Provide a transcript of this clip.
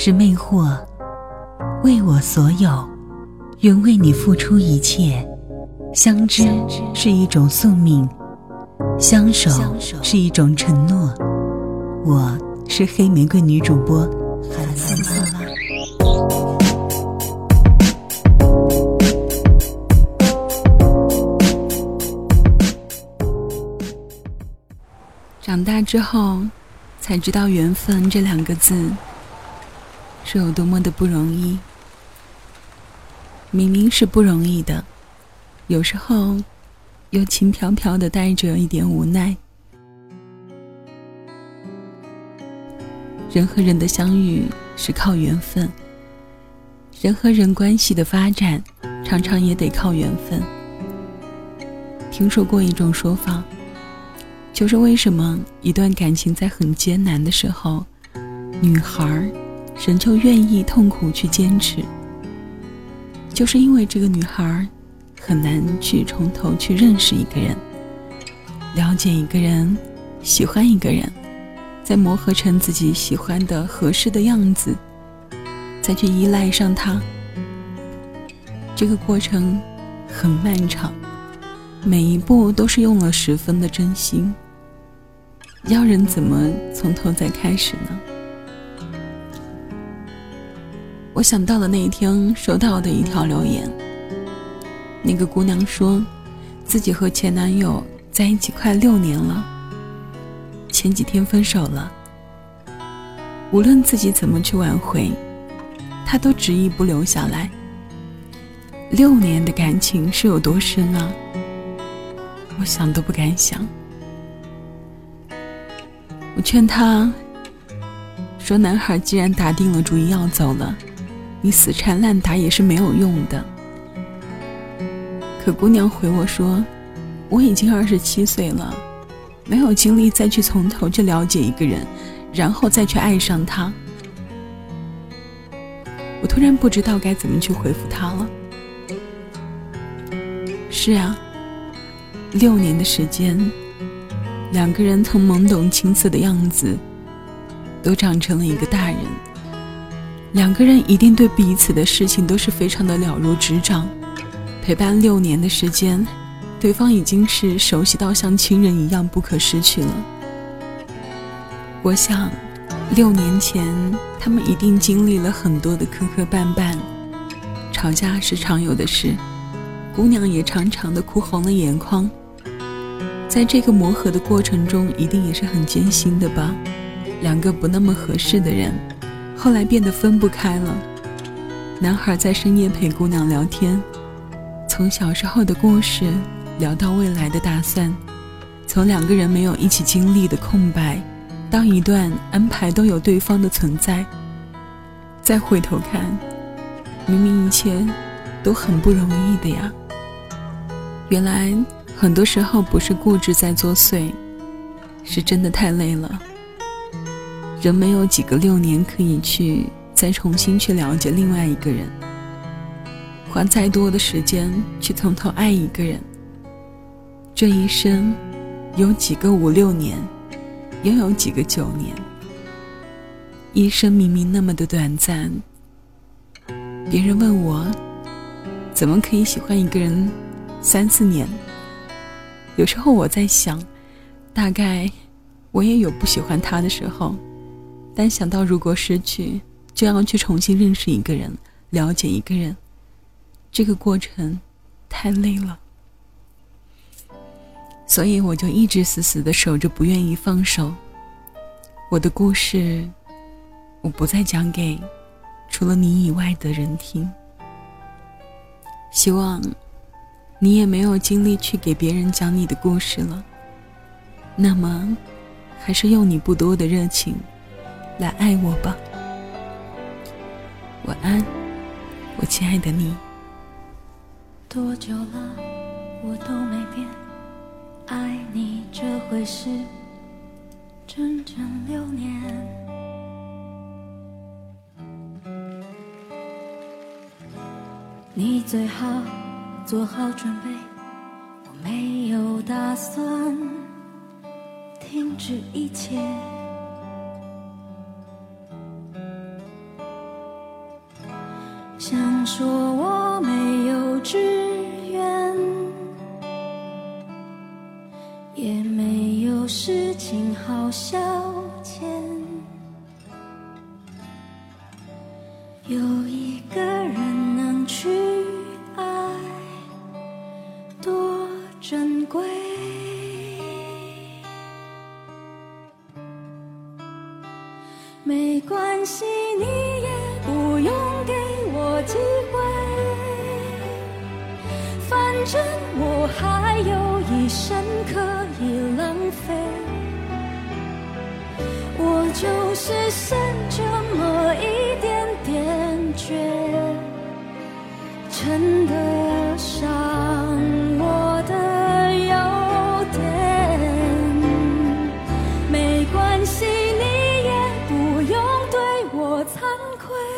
是魅惑，为我所有，愿为你付出一切。相知是一种宿命，相守是一种承诺。我是黑玫瑰女主播韩思拉。长大之后。才知道“缘分”这两个字是有多么的不容易。明明是不容易的，有时候又轻飘飘的带着一点无奈。人和人的相遇是靠缘分，人和人关系的发展常常也得靠缘分。听说过一种说法。就是为什么一段感情在很艰难的时候，女孩儿人就愿意痛苦去坚持，就是因为这个女孩很难去从头去认识一个人，了解一个人，喜欢一个人，再磨合成自己喜欢的合适的样子，再去依赖上他。这个过程很漫长，每一步都是用了十分的真心。要人怎么从头再开始呢？我想到了那一天收到的一条留言。那个姑娘说，自己和前男友在一起快六年了，前几天分手了。无论自己怎么去挽回，他都执意不留下来。六年的感情是有多深啊？我想都不敢想。我劝他说：“男孩既然打定了主意要走了，你死缠烂打也是没有用的。”可姑娘回我说：“我已经二十七岁了，没有精力再去从头去了解一个人，然后再去爱上他。”我突然不知道该怎么去回复他了。是啊，六年的时间。两个人从懵懂青涩的样子，都长成了一个大。两个人一定对彼此的事情都是非常的了如指掌。陪伴六年的时间，对方已经是熟悉到像亲人一样不可失去了。我想，六年前他们一定经历了很多的磕磕绊绊，吵架是常有的事，姑娘也常常的哭红了眼眶。在这个磨合的过程中，一定也是很艰辛的吧？两个不那么合适的人，后来变得分不开了。男孩在深夜陪姑娘聊天，从小时候的故事聊到未来的打算，从两个人没有一起经历的空白，到一段安排都有对方的存在。再回头看，明明一切都很不容易的呀。原来。很多时候不是固执在作祟，是真的太累了。人没有几个六年可以去再重新去了解另外一个人，花再多的时间去从头爱一个人，这一生有几个五六年，又有几个九年？一生明明那么的短暂，别人问我，怎么可以喜欢一个人三四年？有时候我在想，大概我也有不喜欢他的时候，但想到如果失去，就要去重新认识一个人，了解一个人，这个过程太累了，所以我就一直死死的守着，不愿意放手。我的故事。我不再讲给除了你以外的人听。希望你也没有精力去给别人讲你的故事了。那么，还是用你不多的热情来爱我吧。晚安，我亲爱的你。多久了，我都没变，爱你这回事，整整六年。你最好做好准备，我没有打算停止一切。想说我没有志愿，也没有事情好消遣，有一个人能去爱，多珍贵。没关系，你也不用给机会反正我还有一生可以浪费我就是剩这么一点点倔称得上我的优点。没关系你也不用对我惭愧。